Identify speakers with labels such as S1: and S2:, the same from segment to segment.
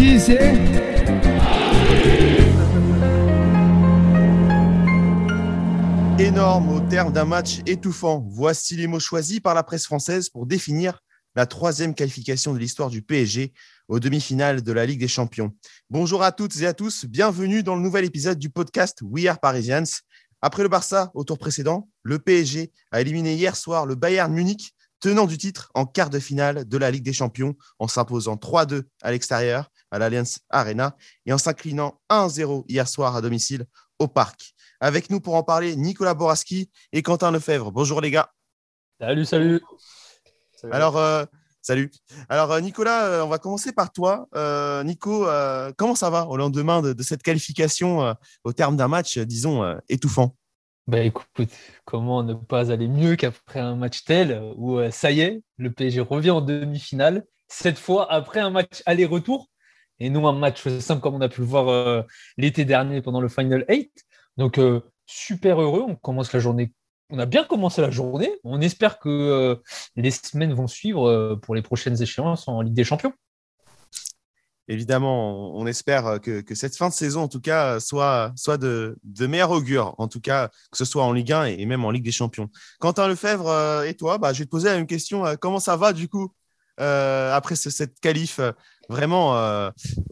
S1: Ici, c'est.
S2: Énorme au terme d'un match étouffant. Voici les mots choisis par la presse française pour définir la troisième qualification de l'histoire du PSG aux demi-finales de la Ligue des Champions. Bonjour à toutes et à tous, bienvenue dans le nouvel épisode du podcast We Are Parisians. Après le Barça au tour précédent, le PSG a éliminé hier soir le Bayern Munich, tenant du titre en quart de finale de la Ligue des Champions, en s'imposant 3-2 à l'extérieur à l'Allianz Arena et en s'inclinant 1-0 hier soir à domicile au Parc. Avec nous pour en parler, Nicolas Boraski et Quentin Lefebvre. Bonjour les gars.
S3: Salut, salut.
S2: Alors, euh, salut. Alors, euh, Nicolas, euh, on va commencer par toi. Nico, comment ça va au lendemain de, cette qualification au terme d'un match, disons, étouffant?
S3: Bah écoute, comment ne pas aller mieux qu'après un match tel où ça y est, le PSG revient en demi-finale, cette fois après un match aller-retour? Et non un match simple comme on a pu le voir l'été dernier pendant le Final 8. Donc, super heureux. On commence la journée. On a bien commencé la journée. On espère que les semaines vont suivre pour les prochaines échéances en Ligue des Champions.
S2: Évidemment, on espère que, cette fin de saison, en tout cas, soit, de, de meilleur augure, en tout cas, que ce soit en Ligue 1 et, même en Ligue des Champions. Quentin Lefebvre et toi, bah, je vais te poser même question. Comment ça va, du coup, après cette qualif vraiment,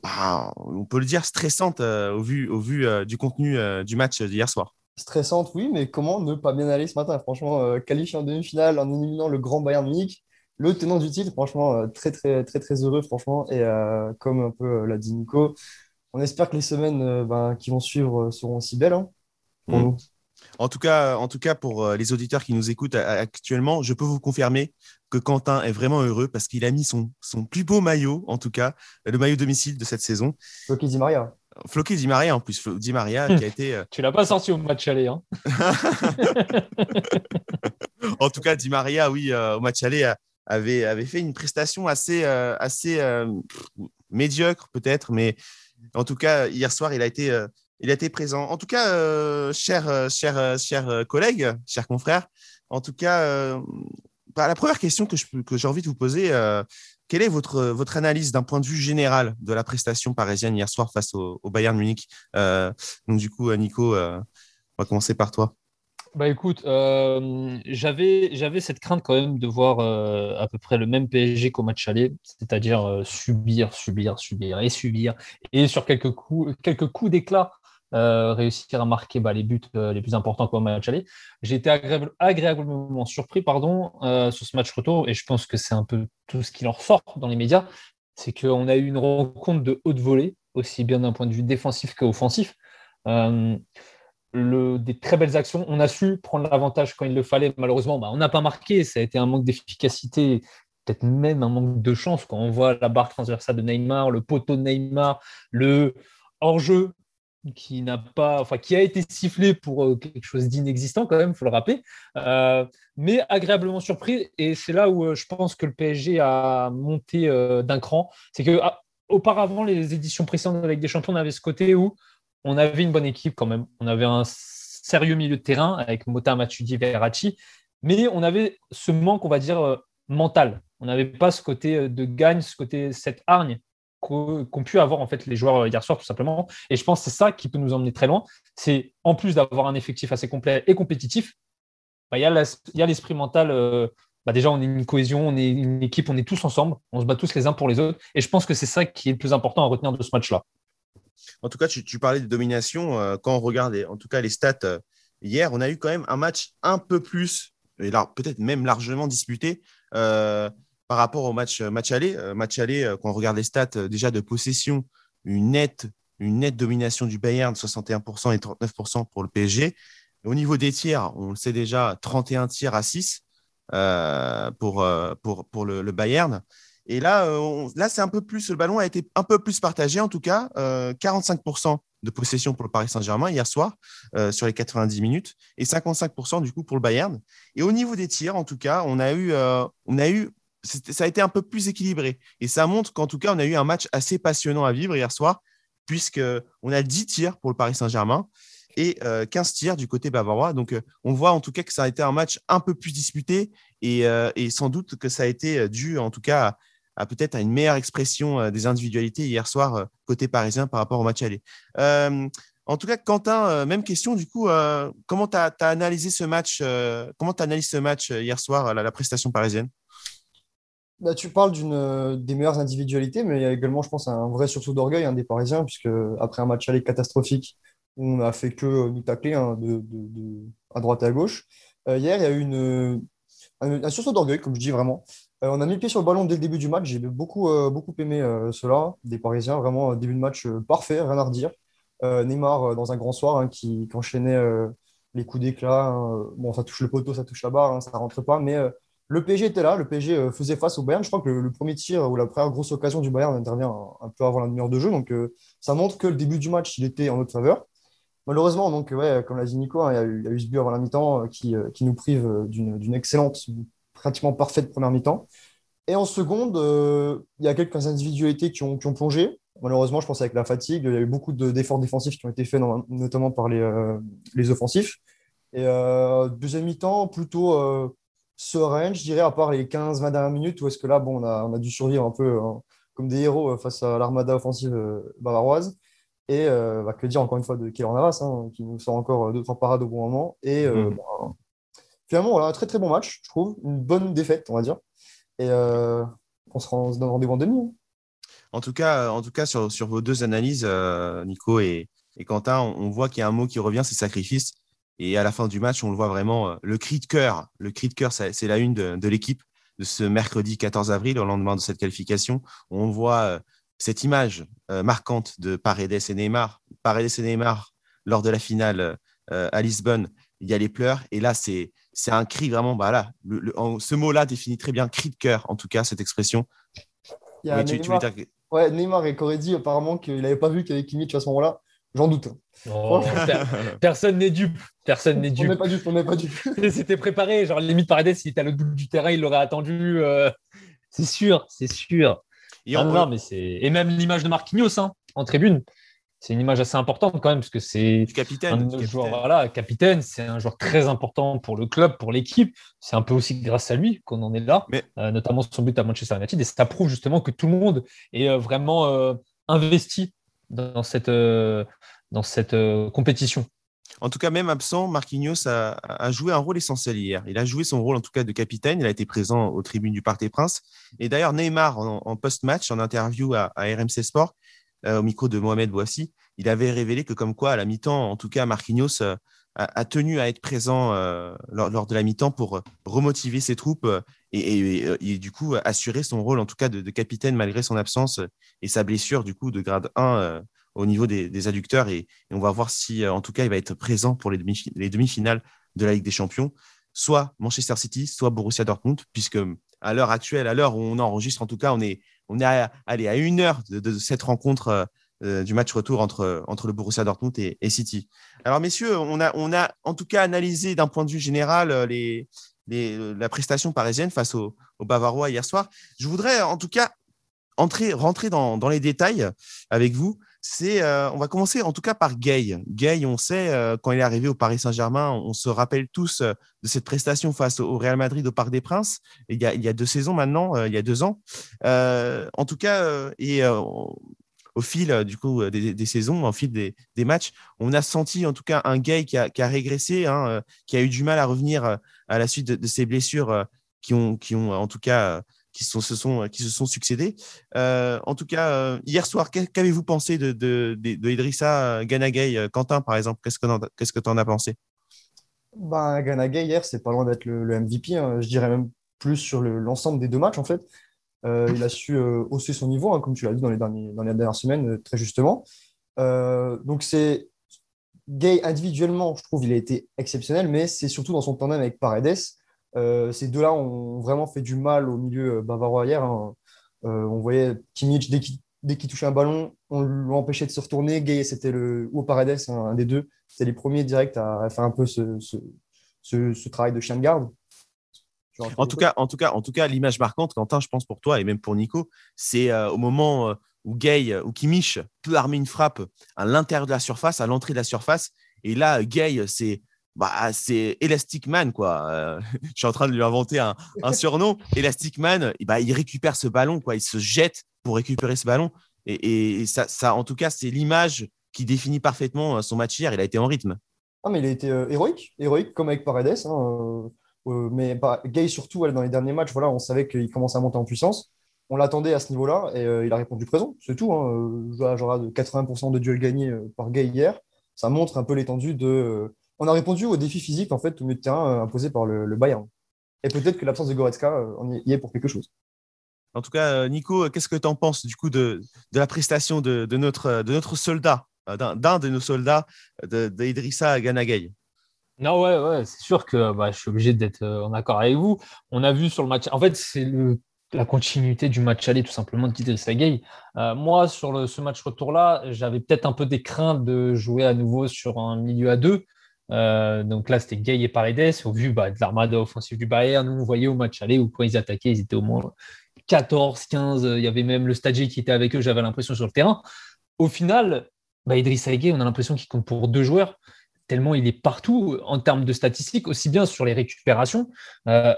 S2: bah, on peut le dire, stressante au vu, au vu du contenu du match d'hier soir
S4: Stressante, oui, mais comment ne pas bien aller ce matin? Franchement, qualifié en demi-finale en éliminant le grand Bayern Munich, le tenant du titre, franchement, très, très, très, très heureux, franchement. Et comme un peu l'a dit Nico, on espère que les semaines ben, qui vont suivre seront aussi belles hein, pour mmh. nous.
S2: En tout cas, en tout cas, pour les auditeurs qui nous écoutent actuellement, je peux vous confirmer que Quentin est vraiment heureux parce qu'il a mis son, son plus beau maillot, en tout cas, le maillot domicile de cette saison.
S4: Floki Di Maria.
S2: Floki Di Maria, en plus. Di Maria qui a été.
S3: tu l'as pas sorti au match aller. Hein
S2: en tout cas, Di Maria, oui, au match aller, avait, avait fait une prestation assez, assez médiocre, peut-être, mais en tout cas, hier soir, il a été. il a été présent. En tout cas, chers, chers, chers collègues, chers confrères, en tout cas, bah, la première question que, j'ai envie de vous poser, quelle est votre, analyse d'un point de vue général de la prestation parisienne hier soir face au, Bayern Munich? Donc, du coup, Nico, on va commencer par toi.
S3: Bah écoute, j'avais, j'avais cette crainte quand même de voir à peu près le même PSG qu'au match aller, c'est-à-dire subir, subir, subir et subir, et sur quelques coups, quelques coups d'éclat, réussir à marquer bah, les buts les plus importants qu'au match aller. J'ai été agréablement surpris pardon, sur ce match retour, et je pense que c'est un peu tout ce qui leur sort dans les médias, c'est qu'on a eu une rencontre de haute volée, aussi bien d'un point de vue défensif qu'offensif des très belles actions. On a su prendre l'avantage quand il le fallait. Malheureusement, bah, on n'a pas marqué. Ça a été un manque d'efficacité, peut-être même un manque de chance quand on voit la barre transversale de Neymar, le poteau de Neymar, le hors-jeu qui n'a pas, enfin, qui a été sifflé pour euh, quelque chose d'inexistant quand même, faut le rappeler, euh, mais agréablement surpris. Et c'est là où euh, je pense que le PSG a monté d'un cran. C'est que ah, auparavant, les éditions précédentes avec des champions, on avait ce côté où on avait une bonne équipe quand même. On avait un sérieux milieu de terrain avec Mota, Matuidi, Verratti, mais on avait ce manque, on va dire, mental. On n'avait pas ce côté de gagne, ce côté, cette hargne qu'ont pu avoir en fait les joueurs euh, hier soir tout simplement. Et je pense que c'est ça qui peut nous emmener très loin. C'est en plus d'avoir un effectif assez complet et compétitif, bah, il y a l'esprit mental. bah déjà, on est une cohésion, on est une équipe, on est tous ensemble, on se bat tous les uns pour les autres. Et je pense que c'est ça qui est le plus important à retenir de ce match-là.
S2: En tout cas, tu, parlais de domination. Euh, quand on regarde, en tout cas, les stats euh, hier, on a eu quand même un match un peu plus, et là, peut-être même largement disputé euh, par rapport au match, match aller. match aller, quand on regarde les stats déjà de possession, une nette, une nette domination du Bayern, 61% et 39% pour le PSG. Au niveau des tirs, on le sait déjà, 31 tirs à 6 pour, pour, pour le, Bayern. Et là, euh, là c'est un peu plus, le ballon a été un peu plus partagé, en tout cas, 45% euh, de possession pour le Paris Saint-Germain hier soir euh, sur les 90 minutes et 55% du coup pour le Bayern. Et au niveau des tirs, en tout cas, on a eu, on a eu ça a été un peu plus équilibré. Et ça montre qu'en tout cas, on a eu un match assez passionnant à vivre hier soir, puisqu'on a 10 tirs pour le Paris Saint-Germain et 15 tirs du côté bavarois. Donc, on voit en tout cas que ça a été un match un peu plus disputé et, et sans doute que ça a été dû en tout cas à peut-être à une meilleure expression des individualités hier soir côté parisien par rapport au match aller. en tout cas, Quentin, même question du coup, comment tu as, analysé ce match Comment tu analyses ce match hier soir, la prestation parisienne?
S4: Bah, tu parles d'une euh, des meilleures individualités, mais il y a également, je pense, un vrai sursaut d'orgueil hein, des Parisiens, puisque après un match aller catastrophique, on a fait que nous tacler hein, de, à droite et à gauche, euh, hier, il y a eu un, sursaut d'orgueil, comme je dis vraiment. Euh, on a mis le pied sur le ballon dès le début du match. J'ai beaucoup, beaucoup aimé cela, des Parisiens. Vraiment, début de match parfait, rien à redire. Neymar, dans un grand soir, hein, qui, enchaînait les coups d'éclat. bon, ça touche le poteau, ça touche la barre, ça rentre pas, mais le PSG était là, le PSG euh, faisait face au Bayern. Je crois que le, premier tir ou la première grosse occasion du Bayern intervient un, peu avant la demi-heure de jeu. Donc, euh, ça montre que le début du match, il était en notre faveur. Malheureusement, donc, ouais, comme l'a dit Nico, hein, il, y a eu, ce but avant la mi-temps euh, qui, nous prive d'une excellente, pratiquement parfaite première mi-temps. Et en seconde, il y a quelques individualités qui ont, plongé. Malheureusement, je pense avec la fatigue, il y a eu beaucoup d'efforts défensifs qui ont été faits, notamment par les, les offensifs. Et deuxième mi-temps, plutôt sereine, je dirais, à part les 15-20 dernières minutes où est-ce que là, bon, on a, on a dû survivre un peu hein, comme des héros euh, face à l'armada offensive euh, bavaroise. Et euh, bah, que dire encore une fois de Kélan Navas, hein, qui nous sort encore deux, trois parades au bon moment. Et mhm. bah, finalement, voilà, un très très bon match, je trouve. Une bonne défaite, on va dire. Et on se, rend, donne rendez-vous en demi. Hein.
S2: En tout cas, en tout cas sur, sur vos deux analyses, Nico et, et Quentin, on, on voit qu'il y a un mot qui revient, c'est sacrifice. Et à la fin du match, on le voit vraiment, euh, le cri de cœur. Le cri de cœur, c'est la une de, l'équipe de ce mercredi 14 avril, au lendemain de cette qualification. On voit euh, cette image euh, marquante de Paredes et Neymar. Paredes et Neymar, lors de la finale à Lisbonne, il y a les pleurs. Et là, c'est un cri vraiment, bah là, ce mot-là définit très bien cri de cœur, en tout cas, cette expression.
S4: Il y a Neymar, ouais, Neymar et Corredi, apparemment, qu'il n'avait pas vu qu'il y avait Kimmich à ce moment-là. J'en doute.
S3: Oh, personne n'est dupe. Personne n'est dupe.
S4: On n'est pas dupe. On n'est pas dupe.
S3: C'était préparé. Genre, limite Paredes, s'il était à l'autre bout du terrain, il l'aurait attendu. Euh, c'est sûr, c'est sûr. Et, ah, mais et même l'image de Marquinhos hein, en tribune. C'est une image assez importante quand même, parce que c'est
S2: capitaine,
S3: un joueur, voilà, capitaine. C'est un joueur très important pour le club, pour l'équipe. C'est un peu aussi grâce à lui qu'on en est là, mais... Euh, notamment son but à Manchester United. Et ça prouve justement que tout le monde est euh, vraiment investi dans cette, euh, dans cette euh, compétition.
S2: En tout cas, même absent, Marquinhos a, joué un rôle essentiel hier. Il a joué son rôle en tout cas de capitaine. Il a été présent aux tribunes du Parc des Princes. Et d'ailleurs, Neymar, en, post-match, en interview à, RMC Sport, euh, au micro de Mohamed Bouassi, il avait révélé que comme quoi, à la mi-temps, en tout cas, Marquinhos a, tenu à être présent lors, de la mi-temps pour remotiver ses troupes et, du coup assurer son rôle en tout cas de, capitaine malgré son absence et sa blessure du coup de grade 1 euh, au niveau des, adducteurs et, on va voir si euh, en tout cas il va être présent pour les, demi, finales de la Ligue des Champions soit Manchester City soit Borussia Dortmund puisque à l'heure actuelle à l'heure où on enregistre en tout cas on est on est à, à une heure de, cette rencontre euh, du match retour entre, entre le Borussia Dortmund et, et, City. Alors, messieurs, on a, on a en tout cas analysé d'un point de vue général les, la prestation parisienne face aux Bavarois hier soir. Je voudrais en tout cas entrer, rentrer dans, les détails avec vous. Euh, on va commencer en tout cas par Gay. Gay, on sait, euh, quand il est arrivé au Paris Saint-Germain, on se rappelle tous euh, de cette prestation face au Real Madrid au Parc des Princes, il y a, il y a deux saisons maintenant, il y a deux ans. en tout cas, et au fil du coup des, saisons, au fil des, matchs, on a senti en tout cas un Gay qui a, régressé, hein, qui a eu du mal à revenir à la suite de, ces blessures euh, qui ont, qui ont en tout cas qui, se, sont, qui se sont succédés. Euh, en tout cas, euh, hier soir, qu'avez-vous pensé de, de, de, Idrissa Ganagay Quentin, par exemple, qu'est-ce que tu en as pensé?
S4: Ben, Ganagay, hier, c'est pas loin d'être le, MVP. Hein. Je dirais même plus sur l'ensemble des deux matchs, en fait. Il a su hausser son niveau, hein, comme tu l'as dit dans les, dernières semaines, très justement. donc, c'est Gay, individuellement, je trouve, il a été exceptionnel, mais c'est surtout dans son tandem avec Paredes. Euh, ces deux-là ont vraiment fait du mal au milieu euh, bavarois hier. Hein. Euh, on voyait Kimmich, dès qu'il touchait un ballon, on l'empêchait de se retourner. Gay, c'était le, ou Paredes, un, des deux, c'était les premiers directs à, faire un peu ce, travail de chien de garde.
S2: En tout, cas, en tout cas, en tout cas, l'image marquante, Quentin, je pense pour toi et même pour Nico, c'est au moment où Gay ou Kimmich peut armer une frappe à l'intérieur de la surface, à l'entrée de la surface. Et là, Gay, c'est bah, c'est Elastic Man, quoi. Euh, je suis en train de lui inventer un, surnom. Elastic Man, bah, il récupère ce ballon, quoi. Il se jette pour récupérer ce ballon. Et, ça, ça, en tout cas, c'est l'image qui définit parfaitement son match hier. Il a été en rythme.
S4: Ah, mais il a été héroïque, héroïque, comme avec Paredes. Hein, mais bah, Gay, surtout, dans les derniers matchs, voilà, on savait qu'il commençait à monter en puissance on l'attendait à ce niveau-là et euh, il a répondu présent, c'est tout. Hein. Genre, 80% de duels gagnés euh, par Gay hier, ça montre un peu l'étendue de. Euh, on a répondu au défi physique en fait au milieu de terrain imposé par le, Bayern. Et peut-être que l'absence de Goretzka y est pour quelque chose.
S2: En tout cas, Nico, qu'est-ce que tu en penses du coup de, la prestation de, notre, de notre soldat, d'un de nos soldats, d'Idrissa Ganagay?
S3: Non, ouais, ouais c'est sûr que bah, je suis obligé d'être en accord avec vous. On a vu sur le match. En fait, c'est la continuité du match aller, tout simplement, de Idrissa Gueye. Euh, moi, sur ce match retour-là, j'avais peut-être un peu des craintes de jouer à nouveau sur un milieu à deux. Euh, donc là, c'était Gay et Paredes. Au vu bah, de l'armada offensive du Bayern, nous, on voyait au match aller où quand ils attaquaient, ils étaient au moins 14, 15. Il y avait même le stagiaire qui était avec eux, j'avais l'impression, sur le terrain. Au final, bah, Idrissa Gueye, on a l'impression qu'il compte pour deux joueurs tellement il est partout en termes de statistiques, aussi bien sur les récupérations. Euh,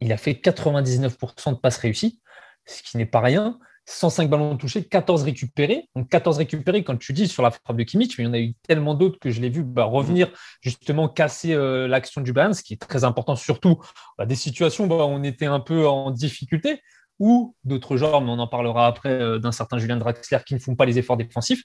S3: il a fait 99% de passes réussies, ce qui n'est pas rien. 105 ballons touchés, 14 récupérés. Donc 14 récupérés, quand tu dis sur la frappe de Kimmich, mais il y en a eu tellement d'autres que je l'ai vu bah, revenir justement casser euh, l'action du Bayern, ce qui est très important, surtout bah, des situations où on était un peu en difficulté, ou d'autres genres, mais on en parlera après, euh, d'un certain Julien Draxler qui ne font pas les efforts défensifs.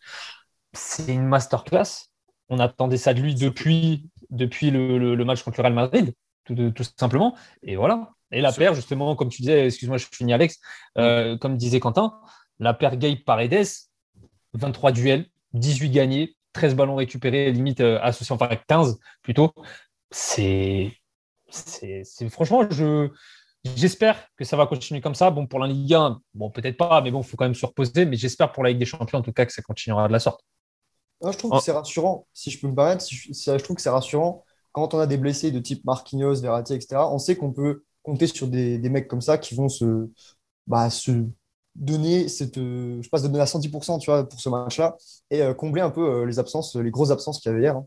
S3: C'est une masterclass. On attendait ça de lui depuis, depuis le, match contre le Real Madrid, tout, tout simplement. Et voilà, et la paire, justement, comme tu disais, excuse-moi, je finis Alex, euh, comme disait Quentin, la paire Gay Paredes, 23 duels, 18 gagnés, 13 ballons récupérés, limite euh, associés, enfin 15 plutôt. C'est. Franchement, je. J'espère que ça va continuer comme ça. Bon, pour la Ligue 1, bon, peut-être pas, mais bon, il faut quand même se reposer. Mais j'espère pour la Ligue des Champions, en tout cas, que ça continuera de la sorte.
S4: Je trouve que c'est rassurant, si je peux me permettre. je, trouve que c'est rassurant quand on a des blessés de type Marquinhos, Verratti, etc. On sait qu'on peut compter sur des, mecs comme ça qui vont se, bah, se donner cette, euh, je passe de donner à 110% tu vois, pour ce match-là et euh, combler un peu euh, les absences, les grosses absences qu'il y avait hier. Hein.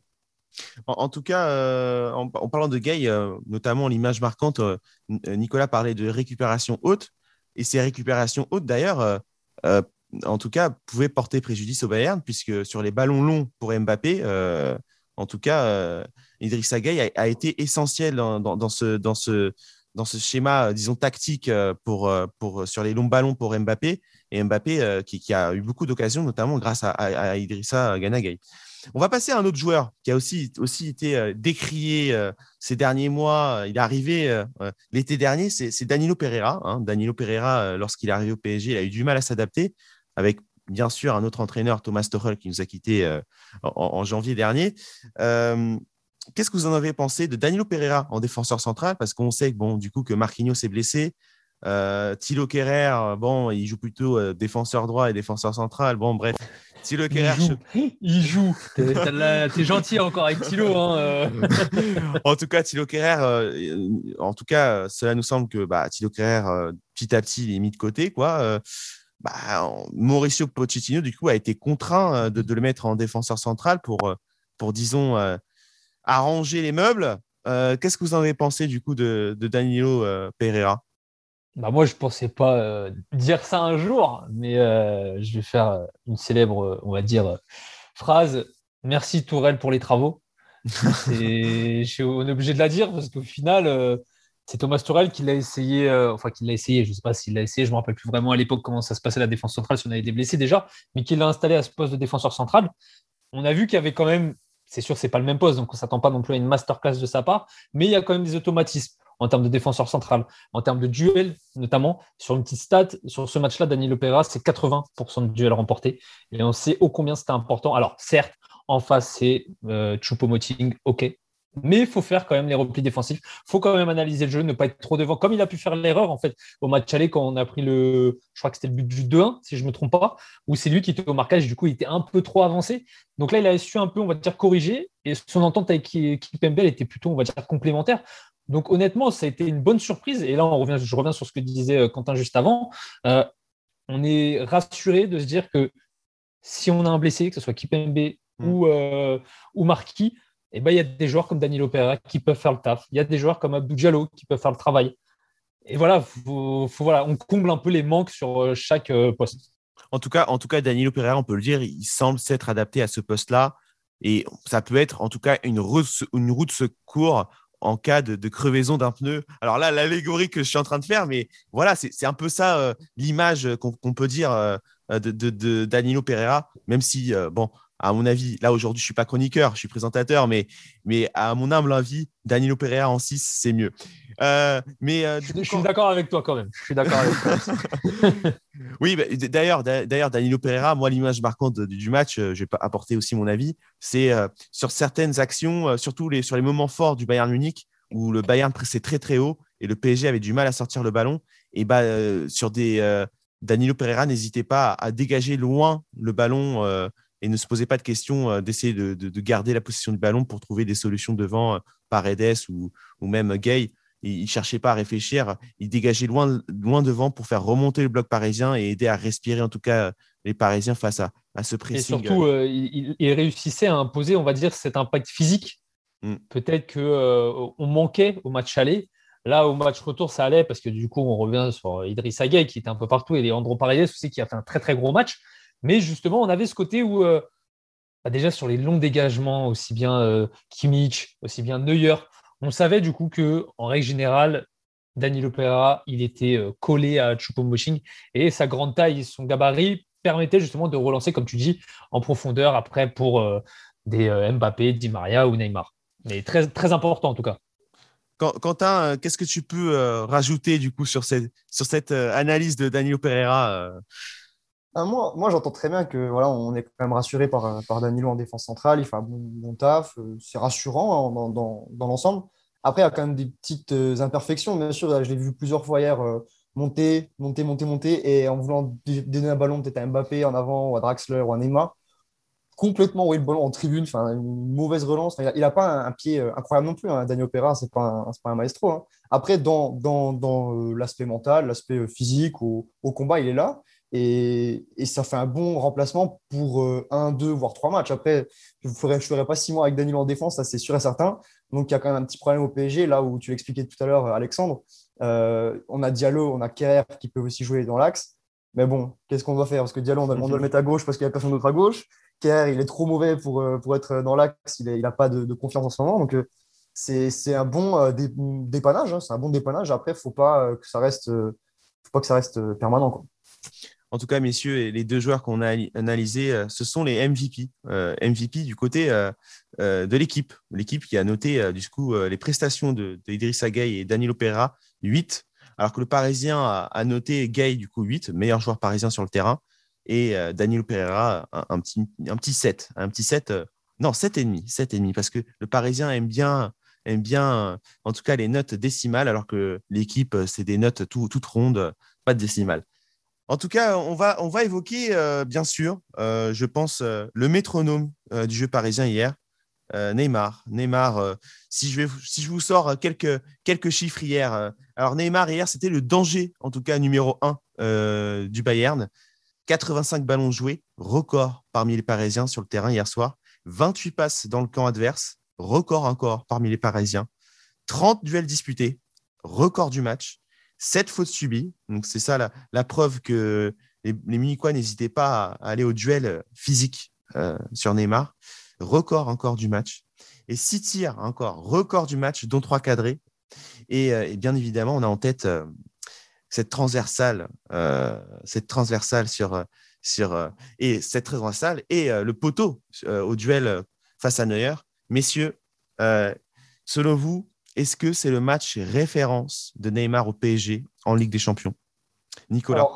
S2: En, tout cas, en, parlant de Gay, notamment l'image marquante, Nicolas parlait de récupération haute et ces récupérations hautes d'ailleurs, en tout cas, pouvaient porter préjudice au Bayern puisque sur les ballons longs pour Mbappé, en tout cas, Idrissa Gueye a, été essentiel dans, ce, schéma, euh, disons, tactique euh, pour, euh, sur les longs ballons pour Mbappé. Et Mbappé qui, a eu beaucoup d'occasions, notamment grâce à, Idrissa Ganagay. On va passer à un autre joueur qui a aussi, aussi été décrié ces derniers mois. Il est arrivé l'été dernier, c'est Danilo Pereira. Hein. Danilo Pereira, lorsqu'il est arrivé au PSG, il a eu du mal à s'adapter avec bien sûr un autre entraîneur, Thomas Tuchel, qui nous a quittés en, en, janvier dernier qu'est-ce que vous en avez pensé de Danilo Pereira en défenseur central? Parce qu'on sait que, bon, du coup, que Marquinhos est blessé. Euh, Thilo Kerrer, bon, il joue plutôt euh, défenseur droit et défenseur central. Bon, bref.
S3: Thilo Kerrer. Il joue. T'es gentil encore avec Thilo. Hein, euh.
S2: en tout cas, Thilo Kerrer, en tout cas, cela nous semble que bah, Thilo Kerrer, petit à petit, il est mis de côté. Quoi. Bah, Mauricio Pochettino, du coup, a été contraint de, de, le mettre en défenseur central pour, pour disons, arranger les meubles. Euh, qu'est-ce que vous en avez pensé du coup de, Danilo euh, Pereira?
S3: Bah moi, je ne pensais pas euh, dire ça un jour, mais je vais faire une célèbre, on va dire, phrase. Merci Tourelle pour les travaux. Et on est obligé de la dire parce qu'au final, c'est Thomas Tourelle qui l'a essayé, enfin qui l'a essayé, je ne sais pas s'il l'a essayé, je ne me rappelle plus vraiment à l'époque comment ça se passait la défense centrale, si on avait des blessés déjà, mais qui l'a installé à ce poste de défenseur central. On a vu qu'il y avait quand même c'est sûr, c'est pas le même poste, donc on s'attend pas non plus à une masterclass de sa part, mais il y a quand même des automatismes en termes de défenseur central, en termes de duel, notamment sur une petite stat, sur ce match-là, Daniel Opera, c'est 80% de duels remportés, et on sait ô combien c'était important. Alors, certes, en face, c'est euh, Choupo-Moting, ok, mais il faut faire quand même les replis défensifs. Il faut quand même analyser le jeu, ne pas être trop devant. Comme il a pu faire l'erreur en fait au match aller quand on a pris le, je crois que c'était le but du 2-1 si je me trompe pas, où c'est lui qui était au marquage. Du coup, il était un peu trop avancé. Donc là, il a su un peu, on va dire, corriger. Et son entente avec Kipembe était plutôt, on va dire, complémentaire. Donc honnêtement, ça a été une bonne surprise. Et là, on revient, je reviens sur ce que disait euh, Quentin juste avant. Euh, on est rassuré de se dire que si on a un blessé, que ce soit Kipembe mm. ou, euh, ou Marquis, Et ben, il y a des joueurs comme Danilo Pereira qui peuvent faire le taf. Il y a des joueurs comme Abdou Diallo qui peuvent faire le travail. Et voilà, on comble un peu les manques sur euh, chaque euh, poste.
S2: En tout cas, en tout cas, Danilo Pereira, on peut le dire, il semble s'être adapté à ce poste-là. Et ça peut être en tout cas une route, une de secours en cas de, crevaison d'un pneu. Alors là, l'allégorie que je suis en train de faire, mais voilà, c'est un peu ça euh, l'image qu'on peut dire de, de, Danilo Pereira, même si, bon, à mon avis, là aujourd'hui, je suis pas chroniqueur, je suis présentateur, mais, mais à mon humble avis, Danilo Pereira en 6, c'est mieux.
S3: Euh, mais euh, je, suis d'accord avec toi quand même. Je suis d'accord avec toi.
S2: oui, bah, d'ailleurs, d'ailleurs, Danilo Pereira, moi, l'image marquante du match, euh, je vais apporter aussi mon avis, c'est sur certaines actions, surtout les, sur les moments forts du Bayern Munich, où le Bayern pressait très très haut et le PSG avait du mal à sortir le ballon. Et bah, sur des Danilo Pereira n'hésitait pas à, dégager loin le ballon et ne se posait pas de questions euh, d'essayer de, garder la position du ballon pour trouver des solutions devant euh, Paredes ou, ou même Gay. Il ne cherchait pas à réfléchir, il dégageait loin, loin devant pour faire remonter le bloc parisien et aider à respirer en tout cas les Parisiens face à, à ce pressing.
S3: Et surtout, euh, il, réussissait à imposer, on va dire, cet impact physique. Mm. Peut-être qu'on on manquait au match aller. Là, au match retour, ça allait parce que du coup, on revient sur Idriss Gueye qui était un peu partout et Leandro Paredes aussi qui a fait un très très gros match. Mais justement, on avait ce côté où, euh, bah, déjà sur les longs dégagements, aussi bien euh, Kimmich, aussi bien Neuer, on savait du coup que en règle générale, Danilo Pereira, il était euh, collé à Choupo-Moting et sa grande taille, son gabarit permettait justement de relancer, comme tu dis, en profondeur après pour des Mbappé, Di Maria ou Neymar. Mais très, très important en tout cas.
S2: Quentin, qu'est-ce que tu peux rajouter du coup sur cette, sur cette analyse de Danilo Pereira
S4: moi, moi j'entends très bien que voilà, on est quand même rassuré par, par Danilo en défense centrale. Il fait un bon, taf. Euh, c'est rassurant hein, dans, dans, l'ensemble. Après, il y a quand même des petites euh, imperfections. Bien sûr, je l'ai vu plusieurs fois hier euh, monter, monter, monter, monter. Et en voulant donner un ballon peut-être à Mbappé en avant, ou à Draxler, ou à Neymar, complètement envoyer le ballon en tribune. Enfin, une mauvaise relance. il n'a pas un, pied incroyable non plus. Hein. Daniel ce n'est pas, un, maestro. Hein. Après, dans, dans, dans l'aspect mental, l'aspect physique, au combat, il est là. Et, ça fait un bon remplacement pour euh, un, deux, voire trois matchs. Après, je ne ferai, pas six mois avec Daniel en défense, ça c'est sûr et certain. Donc il y a quand même un petit problème au PSG, là où tu l'expliquais tout à l'heure, Alexandre. Euh, on a Diallo, on a Kerr qui peut aussi jouer dans l'axe. Mais bon, qu'est-ce qu'on doit faire? Parce que Diallo, on doit, le mettre à gauche parce qu'il n'y a personne d'autre à gauche. Kerr, il est trop mauvais pour, euh, pour être dans l'axe, il n'a pas de, confiance en ce moment. Donc c'est un bon dépannage, hein. c'est un bon dépannage. Après, il ne faut pas que ça reste, faut pas que ça reste permanent.
S2: En tout cas, messieurs, les deux joueurs qu'on a analysés, euh, ce sont les MVP. Euh, MVP du côté euh, de l'équipe. L'équipe qui a noté les prestations de, de et Danilo Pereira 8, alors que le Parisien a, noté Gay du coup 8, meilleur joueur parisien sur le terrain, et Danilo Pereira un, petit, un petit 7. Un petit 7, non, 7,5, 7,5, parce que le Parisien aime bien aime bien, en tout cas, les notes décimales, alors que l'équipe, c'est des notes toutes rondes, pas de décimales. En tout cas, on va, évoquer, euh, bien sûr, euh, je pense, euh, le métronome du jeu parisien hier, Neymar. Neymar, si, je vais, si je vous sors quelques, quelques chiffres hier. alors, Neymar, hier, c'était le danger, en tout cas, numéro 1 du Bayern. 85 ballons joués, record parmi les Parisiens sur le terrain hier soir. 28 passes dans le camp adverse, record encore parmi les Parisiens. 30 duels disputés, record du match. 7 fautes subies. Donc, c'est ça la, preuve que les, les Munichois n'hésitaient pas à, aller au duel physique euh, sur Neymar. Record encore du match. Et 6 tirs encore, record du match, dont 3 cadrés. Euh, et, bien évidemment, on a en tête euh, cette transversale, cette transversale sur, sur et cette transversale et le poteau au duel face à Neuer. Messieurs, selon vous, est-ce que c'est le match référence de Neymar au PSG en Ligue des Champions? Nicolas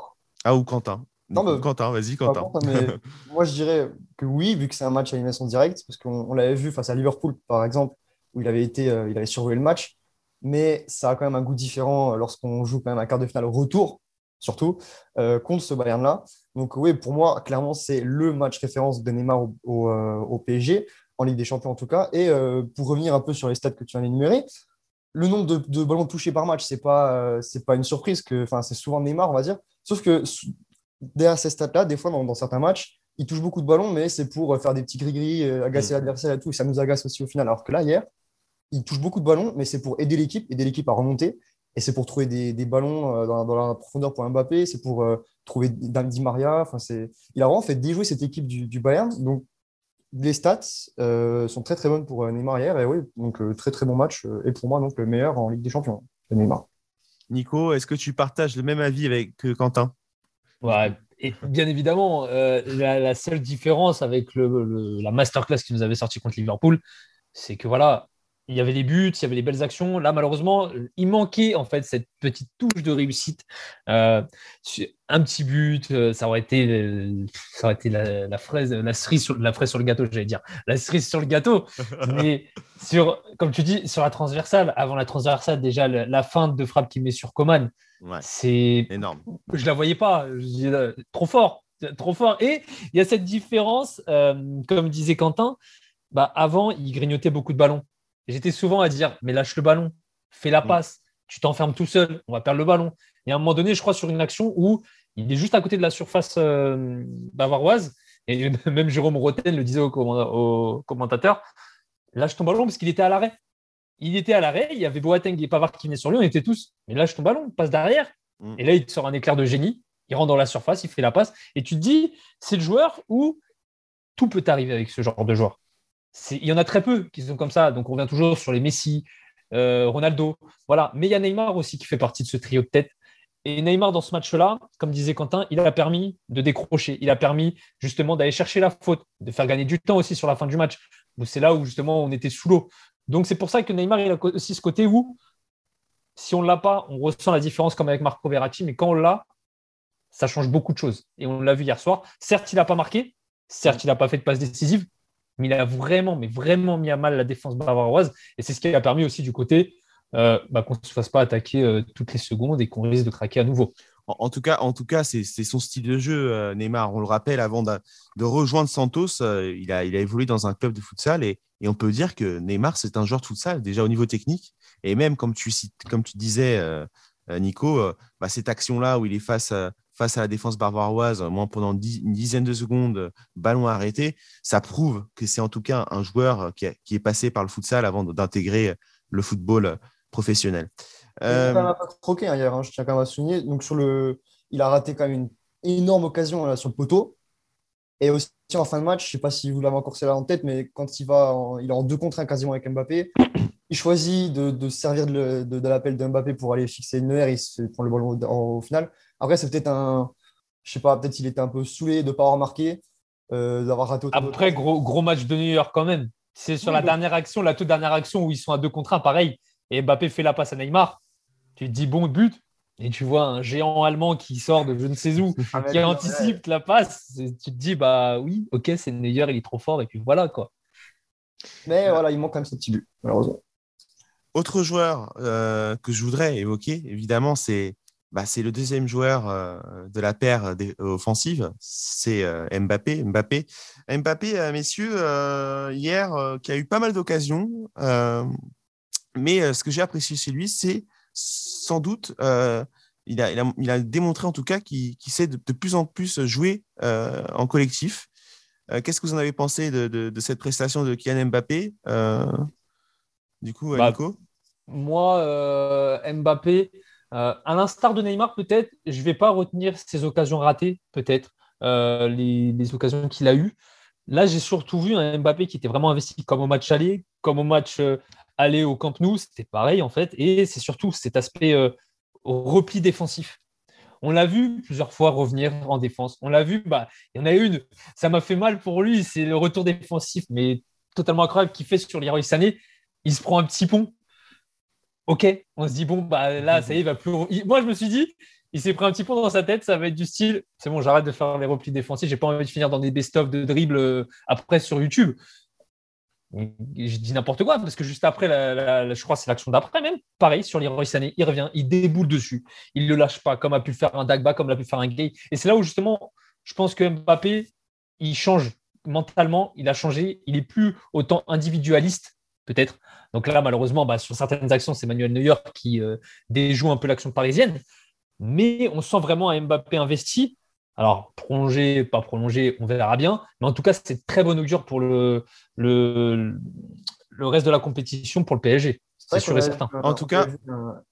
S2: Ah, ou Quentin non, Quentin, vas-y, Quentin.
S4: moi, je dirais que oui, vu que c'est un match à animation directe, parce qu'on l'avait vu face à Liverpool, par exemple, où il avait, été, euh, il avait survolé le match. Mais ça a quand même un goût différent euh, lorsqu'on joue quand même un quart de finale retour, surtout, euh, contre ce Bayern-là. Donc, oui, pour moi, clairement, c'est le match référence de Neymar au, au, PSG, en Ligue des Champions en tout cas. Et pour revenir un peu sur les stats que tu viens d'énumérer, le nombre de, ballons touchés par match, ce n'est pas, euh, pas une surprise. que C'est souvent Neymar, on va dire. Sauf que derrière ces stats-là, des fois, dans, certains matchs, il touche beaucoup de ballons, mais c'est pour faire des petits gris-gris, agacer mm. l'adversaire et tout. ça nous agace aussi au final. Alors que là, hier, il touche beaucoup de ballons, mais c'est pour aider l'équipe, aider l'équipe à remonter. Et c'est pour trouver des, ballons dans, la profondeur pour Mbappé, c'est pour trouver Di Maria. Enfin, il a vraiment fait déjouer cette équipe du, du Bayern. Donc, les stats euh, sont très très bonnes pour euh, Neymar hier. Et oui, donc euh, très très bon match. et pour moi, donc le meilleur en Ligue des Champions, Neymar.
S2: Nico, est-ce que tu partages le même avis avec Quentin?
S3: Ouais, et Bien évidemment, la, seule différence avec le, la masterclass qui nous avait sorti contre Liverpool, c'est que voilà, il y avait des buts, il y avait des belles actions. Là, malheureusement, il manquait en fait cette petite touche de réussite. Euh, un petit but, euh, ça aurait été, ça aurait été la, fraise, la cerise sur la fraise sur le gâteau, j'allais dire, la cerise sur le gâteau. Mais sur, comme tu dis, sur la transversale, avant la transversale, déjà la, fin de frappe qu'il met sur Coman, c'est
S2: énorme.
S3: Je la voyais pas, euh, trop fort, trop fort. Et il y a cette différence, comme disait Quentin. Bah, avant, il grignotait beaucoup de ballons. J'étais souvent à dire, mais lâche le ballon, fais la mm. passe, tu t'enfermes tout seul, on va perdre le ballon. Et à un moment donné, je crois sur une action où il est juste à côté de la surface euh, bavaroise, et même Jérôme Roten le disait au, commentateur, lâche ton ballon parce qu'il était à l'arrêt. Il était à l'arrêt, il y avait Boateng et Pavard qui venaient sur lui, on était tous, mais lâche ton ballon, passe derrière. Mm. Et là, il sort un éclair de génie, il rentre dans la surface, il fait la passe, et tu te dis, c'est le joueur où tout peut arriver avec ce genre de joueur il y en a très peu qui sont comme ça. Donc, on revient toujours sur les Messi, euh, Ronaldo. Voilà. Mais il y a Neymar aussi qui fait partie de ce trio de tête. Et Neymar, dans ce match-là, comme disait Quentin, il a permis de décrocher. Il a permis justement d'aller chercher la faute, de faire gagner du temps aussi sur la fin du match. C'est là où justement on était sous l'eau. Donc, c'est pour ça que Neymar, il a aussi ce côté où, si on ne l'a pas, on ressent la différence comme avec Marco Verratti. Mais quand on l'a, ça change beaucoup de choses. Et on l'a vu hier soir. Certes, il n'a pas marqué. Certes, il n'a pas fait de passe décisive mais il a vraiment, mais vraiment mis à mal la défense bavaroise. Et c'est ce qui a permis aussi du côté euh, bah, qu'on ne se fasse pas attaquer euh, toutes les secondes et qu'on risque de craquer à nouveau.
S2: En, tout cas, en tout cas, c'est son style de jeu, euh, Neymar. On le rappelle, avant de, rejoindre Santos, il, a, évolué dans un club de futsal et, on peut dire que Neymar, c'est un joueur de futsal, déjà au niveau technique. Et même, comme tu, comme tu disais, Nico, bah, cette action-là où il est face à, face à la défense bavaroise, moins pendant une dizaine de secondes, ballon arrêté, ça prouve que c'est en tout cas un joueur qui, est passé par le futsal avant d'intégrer le football professionnel.
S4: Il pas croqué hein, hier, hein, je tiens quand même à souligner. Donc sur le... Il a raté quand même une énorme occasion là, sur le poteau. Et aussi en fin de match, je ne sais pas si vous l'avez encore celle-là en tête, mais quand il va, il est en deux contre un quasiment avec Mbappé, il choisit de, servir de, l'appel de Mbappé pour aller fixer une heure, il se prend le ballon au final. Après, c'est peut-être un. Je sais pas, peut-être qu'il était un peu saoulé de ne pas avoir marqué, euh, d'avoir raté
S3: autant Après, gros, gros match de New York quand même. C'est sur la dernière action, la toute dernière action où ils sont à deux contre un, pareil. Et Mbappé fait la passe à Neymar. Tu te dis bon but. Et tu vois un géant allemand qui sort de je ne sais où, ah, qui anticipe la passe. Tu te dis, bah oui, ok, c'est Neuer, il est trop fort. Et puis voilà, quoi.
S4: Mais voilà, il manque quand même ce petit but, malheureusement.
S2: Autre joueur euh, que je voudrais évoquer, évidemment, c'est bah, c'est le deuxième joueur euh, de la paire offensive, c'est euh, Mbappé. Mbappé, Mbappé euh, messieurs, hier, qui a eu pas mal d'occasions, mais ce que j'ai apprécié chez lui, c'est sans doute, il a, il, a, démontré en tout cas qu'il sait de, plus en plus jouer en collectif. Qu'est-ce que vous en avez pensé de, cette prestation de Kylian Mbappé Du coup, bah, Nico?
S3: Moi, Mbappé, euh, à l'instar de Neymar, peut-être, je ne vais pas retenir ses occasions ratées, peut-être, euh, les, occasions qu'il a eues. Là, j'ai surtout vu un Mbappé qui était vraiment investi comme au match aller, comme au match euh, aller au Camp Nou, c'était pareil en fait. Et c'est surtout cet aspect repli défensif. On l'a vu plusieurs fois revenir en défense. On l'a vu, bah, il y en a une, ça m'a fait mal pour lui, c'est le retour défensif, mais totalement incroyable qu'il fait sur Leroy Sané. Il se prend un petit pont, ok, on se dit, bon, bah, là, ça y est, il va plus. Moi, je me suis dit, il s'est pris un petit peu dans sa tête, ça va être du style, c'est bon, j'arrête de faire les replis défensifs, j'ai pas envie de finir dans des best-of de dribble euh, après sur YouTube. Je dis n'importe quoi, parce que juste après, je crois que c'est l'action d'après même, pareil, sur Leroy il revient, il déboule dessus, il ne le lâche pas, comme a pu faire un Dagba, comme l'a pu faire un Gay. Et c'est là où justement, je pense que Mbappé, il change mentalement, il a changé, il est plus autant individualiste, peut-être, donc là, malheureusement, bah, sur certaines actions, c'est Manuel Neuer qui euh, déjoue un peu l'action parisienne. Mais on sent vraiment un Mbappé investi. Alors, prolonger, pas prolonger, on verra bien. Mais en tout cas, c'est très bon augure pour le, le, le reste de la compétition pour le PSG. C'est sûr et certain.
S2: En tout cas,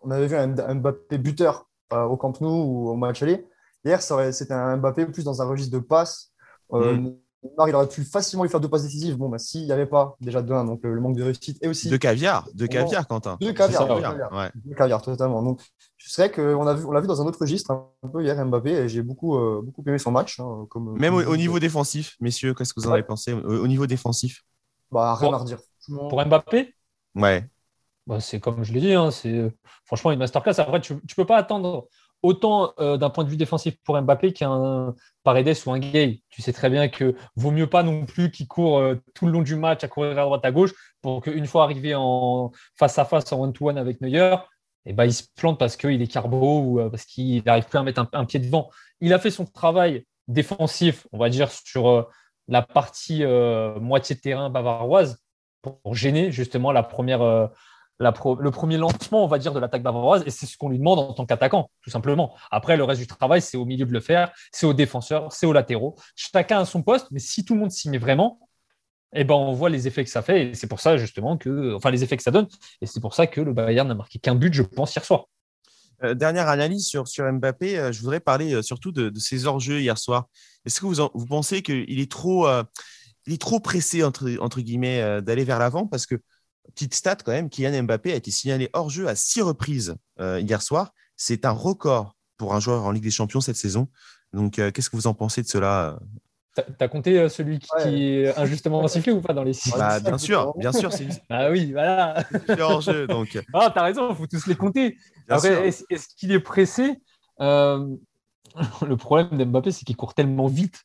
S4: on avait vu un, Mbappé buteur euh, au Camp Nou ou au match aller. Hier, c'était un Mbappé plus dans un registre de passe. Euh, il aurait pu facilement lui faire deux passes décisives. Bon, bah, s'il n'y avait pas déjà deux, donc le, manque de réussite et aussi.
S2: De caviar, de caviar, Quentin.
S4: De caviar, de caviar, totalement. Donc, je sais qu'on a vu, on l'a vu dans un autre registre un peu hier Mbappé et j'ai beaucoup, euh, beaucoup aimé son match. Hein, comme,
S2: Même au, niveau défensif, messieurs, qu'est-ce que vous en avez pensé au, niveau défensif?
S4: Bah, rien à redire.
S3: Pour Mbappé?
S2: Ouais.
S3: Bah, c'est comme je l'ai dit, hein, c'est franchement une masterclass. Après, tu ne peux pas attendre autant euh, d'un point de vue défensif pour Mbappé qu'un Paredes ou un Gay. Tu sais très bien que vaut mieux pas non plus qu'il court euh, tout le long du match à courir à droite à gauche pour qu'une fois arrivé en face à face en one-to-one avec Neuer, eh ben, il se plante parce qu'il est carbo ou euh, parce qu'il n'arrive plus à mettre un, pied devant. Il a fait son travail défensif, on va dire, sur la partie moitié de terrain bavaroise pour gêner justement la première, le premier lancement, on va dire, de l'attaque bavaroise, et c'est ce qu'on lui demande en tant qu'attaquant, tout simplement. Après, le reste du travail, c'est au milieu de le faire, c'est aux défenseurs, c'est aux latéraux. Chacun a son poste, mais si tout le monde s'y met vraiment, eh ben, on voit les effets que ça fait, et c'est pour ça, justement, que, enfin, les effets que ça donne, et c'est pour ça que le Bayern n'a marqué qu'un but, je pense, hier soir.
S2: Euh, dernière analyse sur, Mbappé, euh, je voudrais parler euh, surtout de, ses hors-jeux hier soir. Est-ce que vous, pensez qu'il est trop, est trop pressé, entre, entre guillemets, d'aller vers l'avant? Parce que petite stat quand même, Kylian Mbappé a été signalé hors jeu à six reprises euh, hier soir. C'est un record pour un joueur en Ligue des Champions cette saison. Donc, euh, qu'est-ce que vous en pensez de cela
S3: euh T'as compté celui qui, est injustement sifflé ou pas dans les six?
S2: Bah, Bien sûr, bien sûr.
S3: Ah oui, voilà.
S2: hors jeu, donc.
S3: Ah, t'as raison, il faut tous les compter. Après, est-ce qu'il est pressé? Le problème d'Mbappé, c'est qu'il court tellement vite,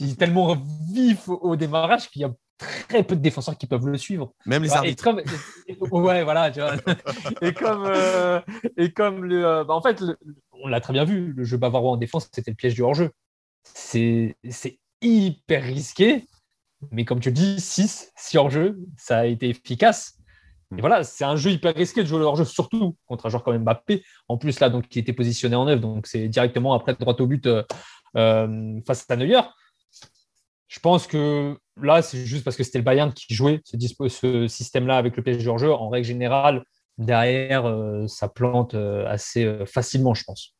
S3: il est tellement vif au démarrage qu'il y a très peu de défenseurs qui peuvent le suivre.
S2: Même les arbitres.
S3: ouais, voilà. et comme, euh, et comme le, euh, bah, en fait, on l'a très bien vu, le jeu bavarois en défense, c'était le piège du hors-jeu. C'est hyper risqué, mais comme tu le dis, 6, 6 hors-jeu, ça a été efficace. Et voilà, c'est un jeu hyper risqué de jouer le hors-jeu, surtout contre un joueur comme Mbappé. En plus, là, donc, qui était positionné en neuf, donc c'est directement après droite au but euh, face à Neuer. Je pense que là, c'est juste parce que c'était le Bayern qui jouait ce, système-là avec le PSG hors jeu. En règle générale, derrière, euh, ça plante euh, assez euh, facilement, je pense.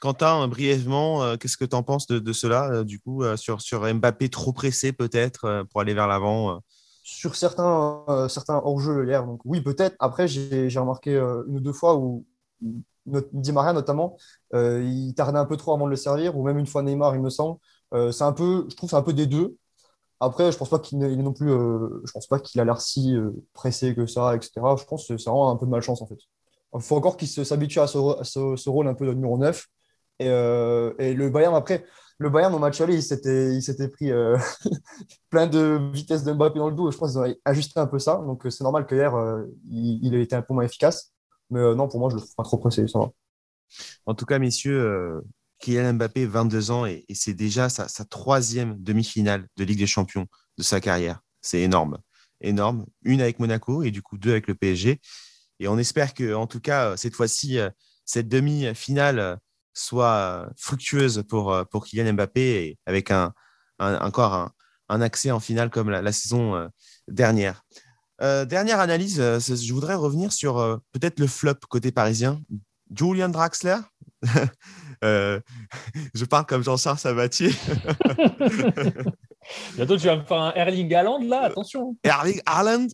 S2: Quentin, brièvement, qu'est-ce que tu en penses de, cela, du coup, sur, sur Mbappé trop pressé peut-être pour aller vers l'avant
S4: Sur certains, certains hors-jeu hier, donc oui, peut-être. Après, j'ai remarqué une ou deux fois où Di Maria notamment, il tardait un peu trop avant de le servir, ou même une fois Neymar, il me semble. Euh, c'est un peu, je trouve c'est un peu des deux. Après, je pense pas qu'il non plus, euh, je pense pas qu'il a l'air si euh, pressé que ça, etc. Je pense que c'est vraiment un peu de malchance en fait. Il faut encore qu'il s'habitue à, ce, rôle un peu de numéro 9. Et, le Bayern, après, le Bayern au match aller, il s'était pris plein de vitesse de Mbappé dans le dos. Je pense qu'ils ont ajusté un peu ça. Donc c'est normal qu'hier, il, il, ait été un peu moins efficace. Mais non, pour moi, je le trouve pas trop pressé. Ça va.
S2: En tout cas, messieurs, Kylian Mbappé, 22 ans, et, c'est déjà sa, troisième demi-finale de Ligue des Champions de sa carrière. C'est énorme. Énorme. Une avec Monaco et du coup deux avec le PSG. Et on espère que, en tout cas, cette fois-ci, euh, cette demi-finale euh, soit euh, fructueuse pour, pour Kylian Mbappé et avec un, encore un, accès en finale comme la, saison dernière. dernière analyse, je voudrais revenir sur peut-être le flop côté parisien. Julian Draxler, Euh, je parle comme Jean-Charles Sabatier.
S3: Bientôt, tu vas me faire un Erling Haaland, là, attention.
S2: Erling Haaland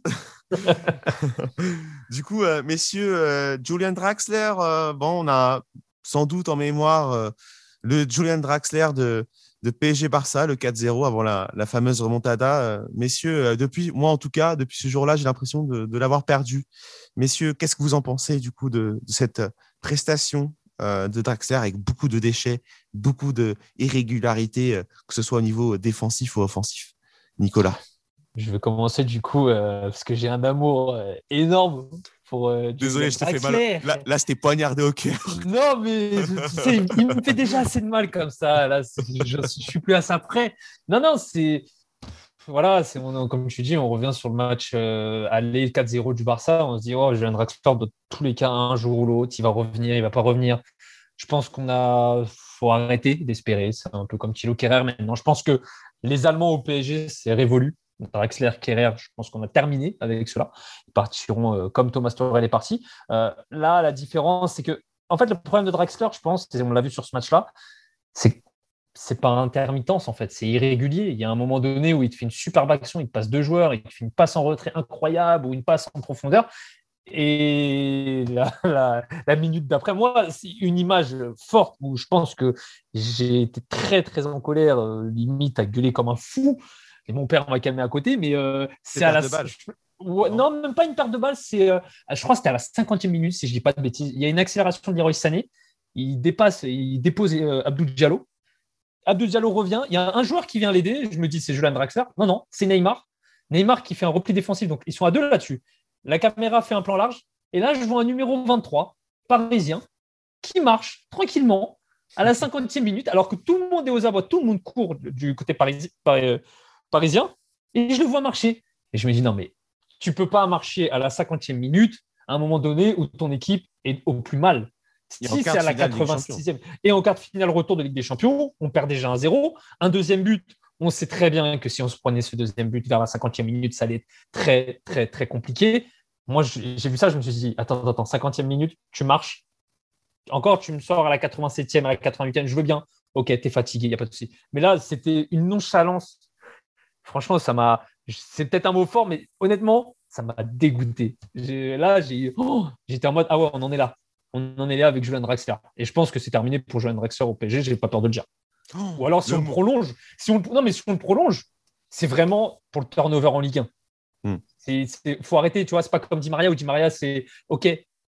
S2: Du coup, euh, messieurs, euh, Julian Draxler, bon, on a sans doute en mémoire le Julian Draxler de, de PSG Barça, le 4-0 avant la, fameuse remontada. messieurs, depuis, moi en tout cas, depuis ce jour-là, j'ai l'impression de, l'avoir perdu. Messieurs, qu'est-ce que vous en pensez du coup de cette prestation euh, de Draxler avec beaucoup de déchets, beaucoup d'irrégularités, euh, que ce soit au niveau défensif ou offensif. Nicolas.
S3: Je vais commencer du coup, euh, parce que j'ai un amour énorme pour.
S2: Désolé, je te fais mal. Là, c'était poignardé au cœur.
S3: Non, mais tu sais, il me fait déjà assez de mal comme ça. Là, je, ne suis plus à ça près. Non, non, c'est voilà, c'est comme tu dis, on revient sur le match euh, aller 4-0 du Barça. On se dit, oh, un Draxler, dans tous les cas, un jour ou l'autre, il va revenir, il va pas revenir. Je pense qu'on a faut arrêter d'espérer. C'est un peu comme Thilo Kerrer maintenant. Je pense que les Allemands au PSG, c'est révolu. Draxler, Kerrer, je pense qu'on a terminé avec cela. Ils partiront euh, comme Thomas Torel est parti. Euh, là, la différence, c'est que, en fait, le problème de Draxler, je pense, on l'a vu sur ce match-là, c'est c'est pas intermittence en fait, c'est irrégulier. Il y a un moment donné où il te fait une superbe action, il te passe deux joueurs, il te fait une passe en retrait incroyable ou une passe en profondeur. Et la, minute d'après, moi, c'est une image forte où je pense que j'ai été très très en colère, euh, limite à gueuler comme un fou. Et mon père m'a calmé à côté, mais euh, c'est à la. non, même pas une perte de balle. C'est, euh, je crois, que c'était à la 50e minute, si je dis pas de bêtises. Il y a une accélération de Leroy Sané. Il dépasse, il dépose Abdou Diallo. Abdou Diallo revient. Il y a un joueur qui vient l'aider. Je me dis, c'est Julian Draxler. Non, non, c'est Neymar. Neymar qui fait un repli défensif. Donc, ils sont à deux là-dessus. La caméra fait un plan large. Et là, je vois un numéro 23, parisien, qui marche tranquillement à la 50e minute, alors que tout le monde est aux abois, tout le monde court du côté euh, parisien. Et je le vois marcher. Et je me dis, non, mais tu peux pas marcher à la 50e minute, à un moment donné où ton équipe est au plus mal. Si c'est à la 86e et en quart de finale retour de Ligue des Champions, on perd déjà un 0. Un deuxième but, on sait très bien que si on se prenait ce deuxième but vers la 50e minute, ça allait être très, très, très compliqué. Moi, j'ai vu ça, je me suis dit, attends, attends, 50e minute, tu marches. Encore, tu me sors à la 87e, à la 88e, je veux bien. Ok, tu es fatigué, il n'y a pas de souci. Mais là, c'était une nonchalance. Franchement, ça m'a. C'est peut-être un mot fort, mais honnêtement, ça m'a dégoûté. Là, oh, j'étais en mode, ah ouais, on en est là. On en est là avec Julian Draxler. Et je pense que c'est terminé pour Julian Draxler au PSG, j'ai pas peur de le dire. Oh, Ou alors, si on prolonge, si on, non, mais si on le prolonge, c'est vraiment pour le turnover en Ligue 1. Il hmm. faut arrêter, tu vois, c'est pas comme Di Maria ou Di Maria, c'est OK,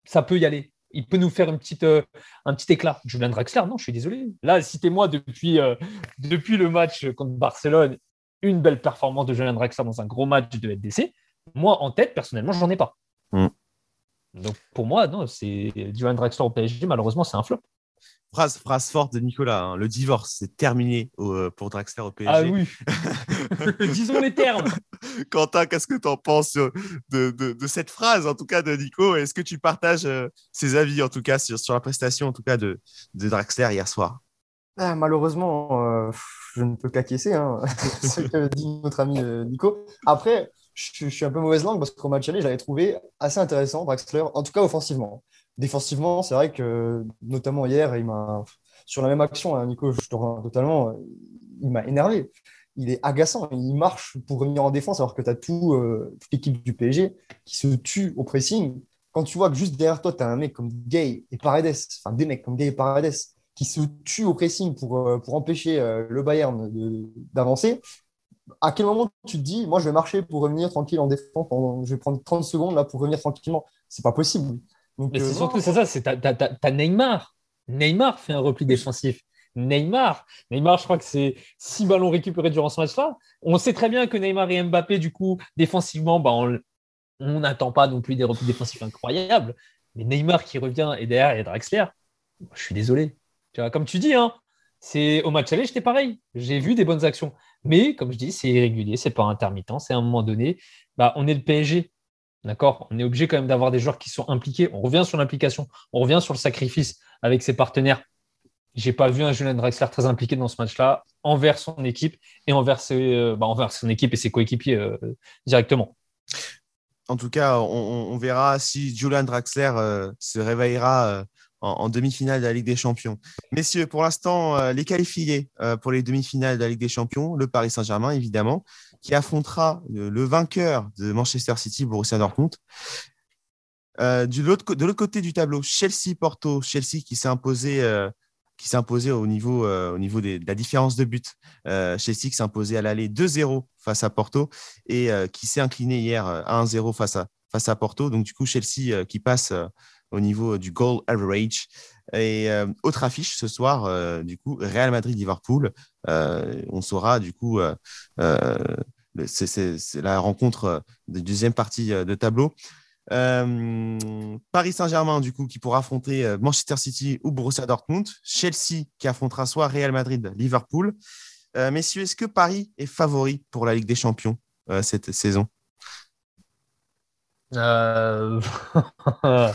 S3: ça peut y aller. Il peut nous faire une petite, euh, un petit éclat. Julian Draxler, non, je suis désolé. Là, citez-moi depuis, euh, depuis le match contre Barcelone, une belle performance de Julian Draxler dans un gros match de LDC. Moi, en tête, personnellement, j'en ai pas. Donc, pour moi, non, c'est Julian Draxler au PSG, malheureusement, c'est un flop.
S2: Phrase, phrase forte de Nicolas, hein. le divorce, c'est terminé euh, pour Draxler au PSG.
S3: Ah oui, disons les termes.
S2: Quentin, qu'est-ce que tu en penses de, cette phrase, en tout cas, de Nico? Est-ce que tu partages euh, ses avis, en tout cas, sur, sur, la prestation, en tout cas, de, de Draxler hier soir?
S4: Ah, Malheureusement, euh, je ne peux qu'acquiescer hein, ce que dit notre ami Nico. Après, je, suis un peu mauvaise langue parce qu'au match aller, je l'avais trouvé assez intéressant, Draxler, en tout cas offensivement. Défensivement, c'est vrai que, notamment hier, il m'a sur la même action, hein, Nico, je te rejoins totalement, il m'a énervé. Il est agaçant, il marche pour revenir en défense alors que tu as euh, toute l'équipe du PSG qui se tue au pressing. Quand tu vois que juste derrière toi, tu as un mec comme Gay et Paredes, enfin des mecs comme Gay et Paredes qui se tuent au pressing pour, euh, pour empêcher euh, le Bayern d'avancer, à quel moment tu te dis, moi je vais marcher pour revenir tranquille en défense, je vais prendre 30 secondes là pour revenir tranquillement C'est pas possible.
S3: Mais c'est euh, surtout ça, c'est t'as Neymar. Neymar fait un repli défensif. Neymar. Neymar, je crois que c'est six ballons récupérés durant ce match-là. On sait très bien que Neymar et Mbappé, du coup, défensivement, bah, on n'attend pas non plus des replis défensifs incroyables. Mais Neymar qui revient et derrière, il y a Draxler. Je suis désolé. Tu vois, comme tu dis, hein, c'est au match aller, j'étais pareil. J'ai vu des bonnes actions. Mais comme je dis, c'est irrégulier, c'est pas intermittent. C'est à un moment donné, bah, on est le PSG. D'accord? On est obligé quand même d'avoir des joueurs qui sont impliqués. On revient sur l'implication, on revient sur le sacrifice avec ses partenaires. J'ai pas vu un Julien Drexler très impliqué dans ce match-là envers son équipe et envers, euh, bah, envers son équipe et ses coéquipiers euh, directement.
S2: En tout cas, on, verra si Julian Draxler euh, se réveillera en, demi-finale de la Ligue des Champions. Messieurs, pour l'instant, les qualifiés pour les demi-finales de la Ligue des Champions, le Paris Saint-Germain, évidemment qui affrontera le, vainqueur de Manchester City, Borussia Dortmund. Euh, de l'autre côté du tableau, Chelsea-Porto, Chelsea qui s'est imposé, euh, qui s'est imposé au niveau, euh, au niveau de la différence de but. Chelsea qui s'est imposé à l'aller 2-0 face à Porto et qui s'est incliné hier à 1-0 face face à Porto. Donc du coup, Chelsea qui passe au niveau du goal average. Et autre affiche ce soir, du coup, Real Madrid-Liverpool. on saura du coup c'est la rencontre euh, de deuxième partie euh, de tableau. Euh, Paris Saint-Germain, du coup, qui pourra affronter Manchester City ou Borussia Dortmund. Chelsea, qui affrontera soit Real Madrid, Liverpool. messieurs, est-ce que Paris est favori pour la Ligue des Champions cette saison?
S3: Euh,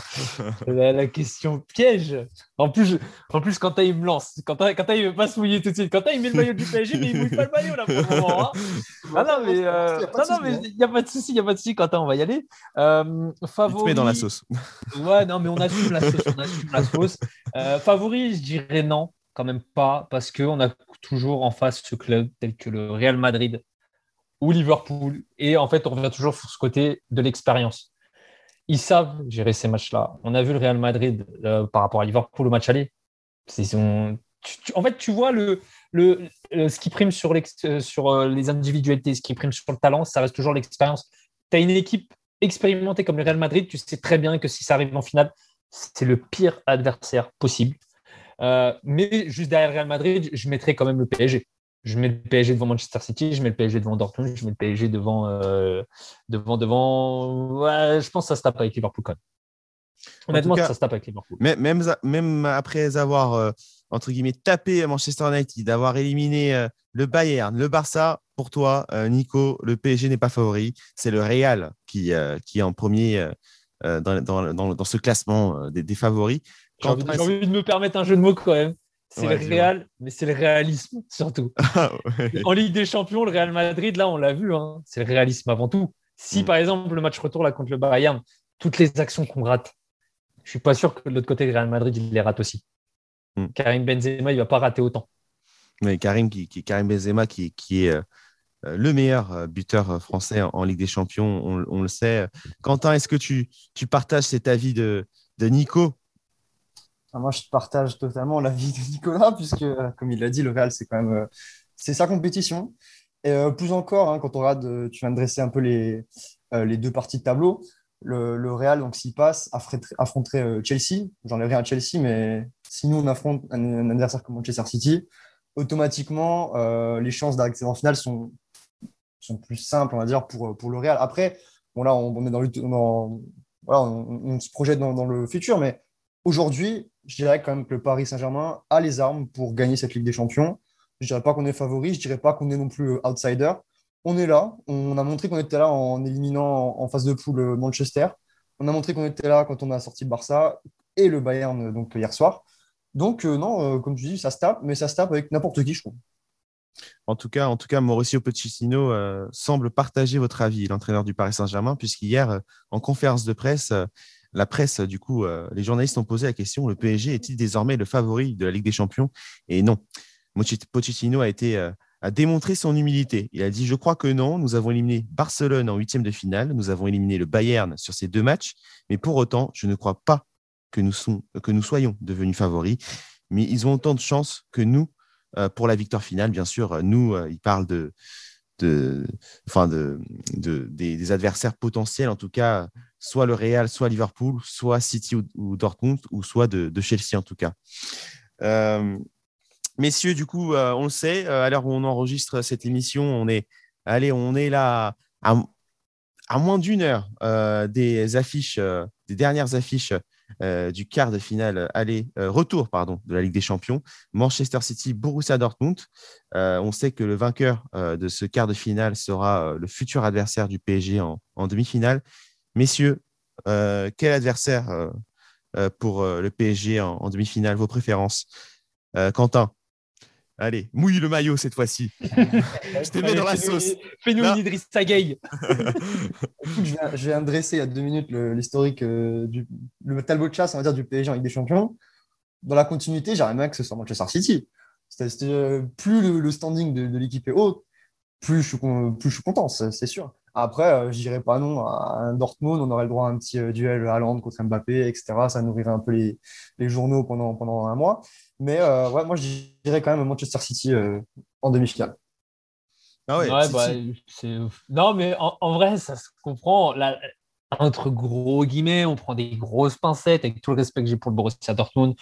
S3: la, question piège. En plus, en plus Quentin, il me lance. Quentin, Quentin, il ne veut pas se mouiller tout de suite. Quentin, il met le maillot du PSG, mais il ne mouille pas le maillot là pour le moment. Hein. Ah non, mais euh, il n'y a pas de souci, il n'y a pas de souci, Quentin, on va y aller. Euh,
S2: favori... dans la sauce.
S3: Ouais, non, mais on assume la sauce. On assume la sauce. Euh, favori, je dirais non, quand même pas, parce qu'on a toujours en face ce club tel que le Real Madrid ou Liverpool. Et en fait, on revient toujours sur ce côté de l'expérience. Ils savent gérer ces matchs-là. On a vu le Real Madrid euh, par rapport à Liverpool au match aller. en fait, tu vois le, ce qui prime sur, euh, euh, les individualités, ce qui prime sur le talent, ça reste toujours l'expérience. Tu as une équipe expérimentée comme le Real Madrid, tu sais très bien que si ça arrive en finale, c'est le pire adversaire possible. mais juste derrière le Real Madrid, je mettrais quand même le PSG je mets le PSG devant Manchester City, je mets le PSG devant Dortmund, je mets le PSG devant. Euh, devant, devant ouais, je pense que ça se tape avec Liverpool quand même. Honnêtement, ça se tape avec Liverpool.
S2: Même, même après avoir, euh, entre guillemets, tapé Manchester United, d'avoir éliminé euh, le Bayern, le Barça, pour toi, Nico, le PSG n'est pas favori. C'est le Real qui, qui est en premier dans, dans, dans, ce classement des, des favoris.
S3: J'ai envie, envie, de me permettre un jeu de mots quand même. C'est le Real, mais c'est le réalisme surtout. Ah, en Ligue des Champions, le Real Madrid, là, on l'a vu, hein, c'est le réalisme avant tout. Si mm. par exemple le match retour là contre le Bayern, toutes les actions qu'on rate, je suis pas sûr que de l'autre côté, le Real Madrid, il les rate aussi. Mm. Karim Benzema, il va pas rater autant.
S2: Mais Karim, qui, Karim Benzema, qui, qui est euh, le meilleur euh, buteur français en, Ligue des Champions, on, le sait. Quentin, est-ce que tu, tu partages cet avis de, de Nico?
S4: Moi, je partage totalement l'avis de Nicolas, puisque, euh, comme il l'a dit, le Real, c'est quand même euh, c'est sa compétition. Et euh, plus encore, hein, quand on regarde, tu viens de dresser un peu les, les deux parties de tableau. Le, Real, donc s'il passe, affronterait Chelsea. J'en ai rien à Chelsea, mais si nous, on affronte un, adversaire comme Manchester City, automatiquement, les chances d'arriver en finale sont, sont plus simples, on va dire, pour, pour le Real. Après, bon, là, on, est dans voilà, on, se projette dans, dans le futur, mais aujourd'hui, je dirais quand même que le Paris Saint-Germain a les armes pour gagner cette Ligue des Champions. Je ne dirais pas qu'on est favori, je ne dirais pas qu'on est non plus euh, outsider. On est là, on a montré qu'on était là en éliminant en phase de poule euh, Manchester. On a montré qu'on était là quand on a sorti Barça et le Bayern euh, donc, hier soir. Donc, non, comme tu dis, ça se tape, mais ça se tape avec n'importe qui, je trouve.
S2: En tout cas, en tout cas Mauricio Pochettino semble partager votre avis, l'entraîneur du Paris Saint-Germain, puisqu'hier, en conférence de presse, la presse, du coup, euh, les journalistes ont posé la question le PSG est-il désormais le favori de la Ligue des Champions? Et non. Pochettino a été euh, a démontré son humilité. Il a dit Je crois que non, nous avons éliminé Barcelone en huitième de finale, nous avons éliminé le Bayern sur ces deux matchs, mais pour autant, je ne crois pas que nous, que nous soyons devenus favoris. Mais ils ont autant de chance que nous euh, pour la victoire finale. Bien sûr, nous, il parle de, de, enfin de, des, adversaires potentiels, en tout cas, soit le Real, soit Liverpool, soit City ou, Dortmund, ou soit de, Chelsea en tout cas. Euh, messieurs, du coup, euh, on le sait, euh, à l'heure où on enregistre cette émission, on est, allez, on est là à, à moins d'une heure des affiches, des dernières affiches du quart de finale aller retour pardon de la Ligue des Champions. Manchester City Borussia Dortmund. On sait que le vainqueur de ce quart de finale sera le futur adversaire du PSG en, demi-finale messieurs quel adversaire pour le PSG en demi-finale vos préférences? Quentin Allez, mouille le maillot cette fois-ci. je te mets dans la sauce.
S3: Fais-nous une Idriss Tagay.
S4: je, viens, de dresser il y a deux minutes l'historique euh, du le tableau de chasse, on va dire, du PSG en Ligue des Champions. Dans la continuité, j'aimerais bien que ce soit Manchester City. Euh, plus le, standing de, l'équipe est haut, plus je suis, plus je suis content, c'est sûr. Après, euh, je dirais pas non à un Dortmund, on aurait le droit à un petit duel Haaland contre Mbappé, etc. Ça nourrirait un peu les, les journaux pendant, pendant un mois. Mais euh, ouais, moi, je dirais quand même Manchester City euh, en demi-finale.
S3: Ah ouais, bah, non, mais en, vrai, ça se comprend. Là, entre gros guillemets, on prend des grosses pincettes avec tout le respect que j'ai pour le Borussia Dortmund.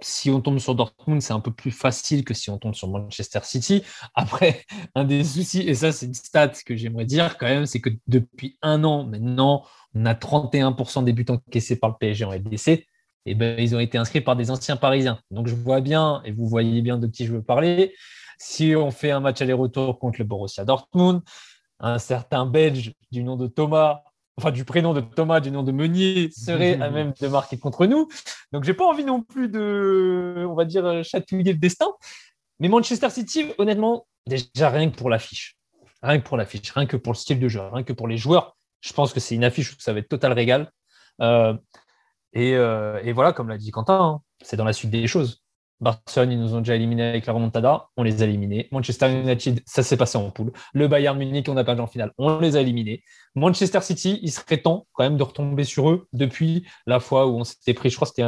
S3: Si on tombe sur Dortmund, c'est un peu plus facile que si on tombe sur Manchester City. Après, un des soucis, et ça, c'est une stat que j'aimerais dire quand même, c'est que depuis un an maintenant, on a 31% des buts encaissés par le PSG en LDC. Eh ben, ils ont été inscrits par des anciens Parisiens. Donc, je vois bien, et vous voyez bien de qui je veux parler, si on fait un match aller-retour contre le Borussia Dortmund, un certain Belge du nom de Thomas enfin du prénom de Thomas, du nom de Meunier, serait à même de marquer contre nous. Donc j'ai pas envie non plus de, on va dire, chatouiller le destin. Mais Manchester City, honnêtement, déjà rien que pour l'affiche, rien que pour l'affiche, rien que pour le style de jeu, rien que pour les joueurs, je pense que c'est une affiche où ça va être total régal. Euh, euh, et, voilà, comme l'a dit Quentin, hein, c'est dans la suite des choses. Barcelone, ils nous ont déjà éliminés avec la remontada, on les a éliminés. Manchester United, ça s'est passé en poule. Le Bayern Munich, on a perdu en finale, on les a éliminés. Manchester City, il serait temps quand même de retomber sur eux depuis la fois où on s'était pris, je crois, c'était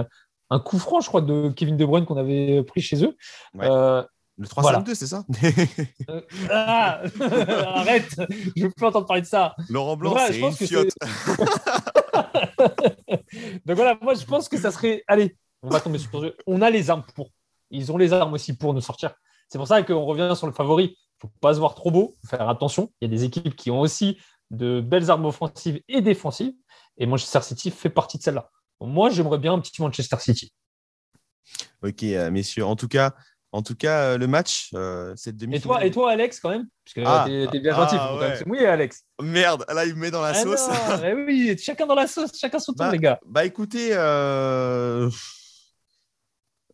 S3: un, coup franc, je crois, de Kevin De Bruyne qu'on avait pris chez eux.
S2: Euh, le 3-5-2, c'est ça
S3: euh, ah, Arrête, je veux plus entendre parler de ça.
S2: Laurent Blanc, c'est une fiotte.
S3: Donc voilà, moi je pense que ça serait. Allez, on va tomber sur eux. On a les armes pour. Ils ont les armes aussi pour nous sortir. C'est pour ça qu'on revient sur le favori. Il ne faut pas se voir trop beau, faire attention. Il y a des équipes qui ont aussi de belles armes offensives et défensives. Et Manchester City fait partie de celle-là. Moi, j'aimerais bien un petit Manchester City.
S2: Ok, euh, messieurs. En tout cas, en tout cas, euh, le match, euh, cette demi
S3: Et toi, et toi, Alex, quand même? Parce que ah, t'es, bien gentil, ah, ouais. Alex.
S2: Merde, là, il me met dans la ah sauce.
S3: Eh oui, chacun dans la sauce, chacun son tour,
S2: bah,
S3: les gars.
S2: Bah écoutez, euh...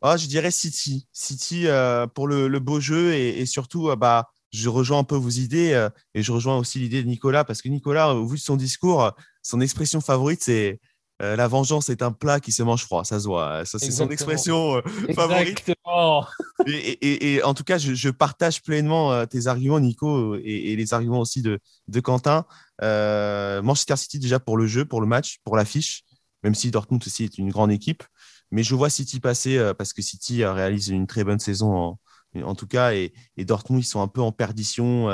S2: oh, je dirais City. City euh, pour le, le, beau jeu et, surtout, euh, bah, je rejoins un peu vos idées et je rejoins aussi l'idée de Nicolas parce que Nicolas, au vu de son discours, son expression favorite, c'est euh, la vengeance est un plat qui se mange froid, ça se voit. Ça, c'est son expression euh, favorite. Et, en tout cas, je, partage pleinement euh, tes arguments, Nico, et, les arguments aussi de, de Quentin. Manchester City, déjà pour le jeu, pour le match, pour l'affiche, même si Dortmund aussi est une grande équipe. Mais je vois City passer parce que City réalise une très bonne saison en, tout cas, et, Dortmund, ils sont un peu en perdition.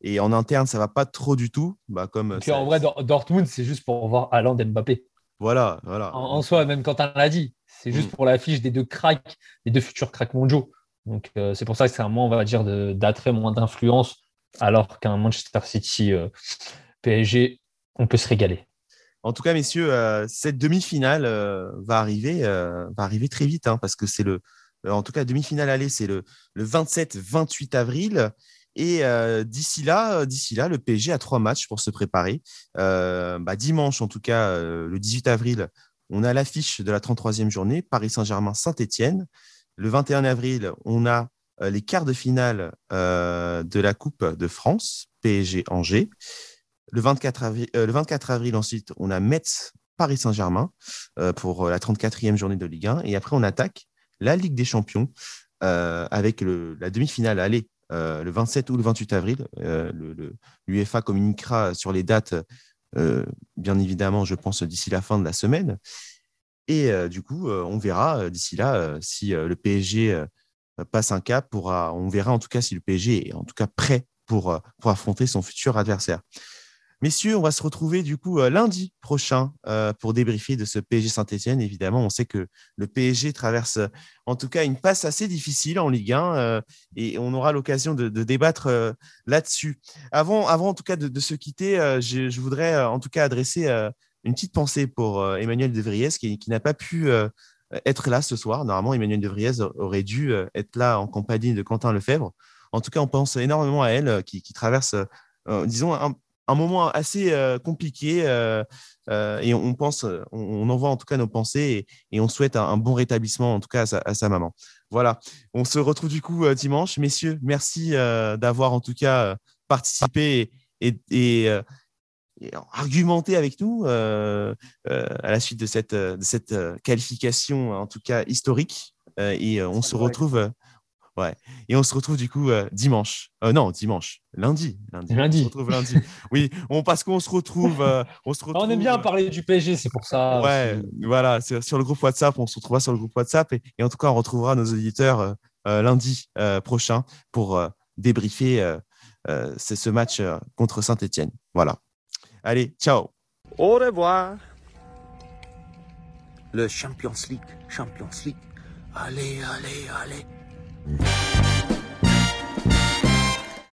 S2: et en interne, ça va pas trop du tout. Bah, comme
S3: en vrai, Dortmund, c'est juste pour voir Alain Mbappé.
S2: Voilà, voilà.
S3: En, soi, même quand on l'a dit, c'est juste mm. pour l'affiche des deux cracks, des deux futurs cracks mondiaux. Donc, euh, c'est pour ça que c'est un moins, on va dire, d'attrait, moins d'influence, alors qu'un Manchester City euh, PSG, on peut se régaler.
S2: En tout cas, messieurs, euh, cette demi-finale va, arriver, va arriver très vite, hein, parce que c'est le. En tout cas, demi-finale aller, c'est le, le 27-28 avril. Et euh, d'ici là, euh, d'ici là, le PSG a trois matchs pour se préparer. Euh, bah, dimanche, en tout cas, le 18 avril, on a l'affiche de la 33e journée, Paris Saint-Germain-Saint-Étienne. Le 21 avril, on a les quarts de finale de la Coupe de France, PSG-Angers. Le 24 avril, le 24 avril, ensuite, on a Metz, Paris Saint-Germain pour la 34e journée de Ligue 1. Et après, on attaque la Ligue des Champions avec la demi-finale aller euh, le 27 ou le 28 avril. Euh, L'UEFA communiquera sur les dates, euh, bien évidemment, je pense, d'ici la fin de la semaine. Et du coup, on verra d'ici là si le PSG passe un cap. on verra en tout cas si le PSG est en tout cas prêt pour, pour affronter son futur adversaire. Messieurs, on va se retrouver du coup euh, lundi prochain euh, pour débriefer de ce PSG Saint-Etienne. Évidemment, on sait que le PSG traverse en tout cas une passe assez difficile en Ligue 1 euh, et on aura l'occasion de, débattre là-dessus. Avant, avant en tout cas de, se quitter, je, voudrais en tout cas adresser une petite pensée pour Emmanuel De Vries qui, n'a pas pu être là ce soir. Normalement, Emmanuel De Vries aurait dû être là en compagnie de Quentin Lefebvre. En tout cas, on pense énormément à elle qui, qui traverse disons, un, un moment assez euh, compliqué euh, euh, et on, pense, on, envoie en tout cas nos pensées et, on souhaite un, bon rétablissement en tout cas à sa, maman. Voilà, on se retrouve du coup dimanche. Messieurs, merci d'avoir en tout cas participé et, argumenté avec nous à la suite de cette, de cette qualification en tout cas historique. et on se retrouve Ouais. Et on se retrouve du coup euh, dimanche. Euh, non, dimanche. Lundi.
S3: Lundi. lundi. On
S2: se retrouve lundi. oui, on, parce qu'on se retrouve. Euh, on, se retrouve
S3: on aime bien parler du PSG, c'est pour ça.
S2: Ouais, voilà. Sur le groupe WhatsApp, on se retrouvera sur le groupe WhatsApp. Et, et en tout cas, on retrouvera nos auditeurs lundi prochain pour débriefer ce match contre Saint-Etienne. Voilà. Allez, ciao.
S1: Au revoir. Le Champions League. Champions League. Allez, allez, allez. Yeah.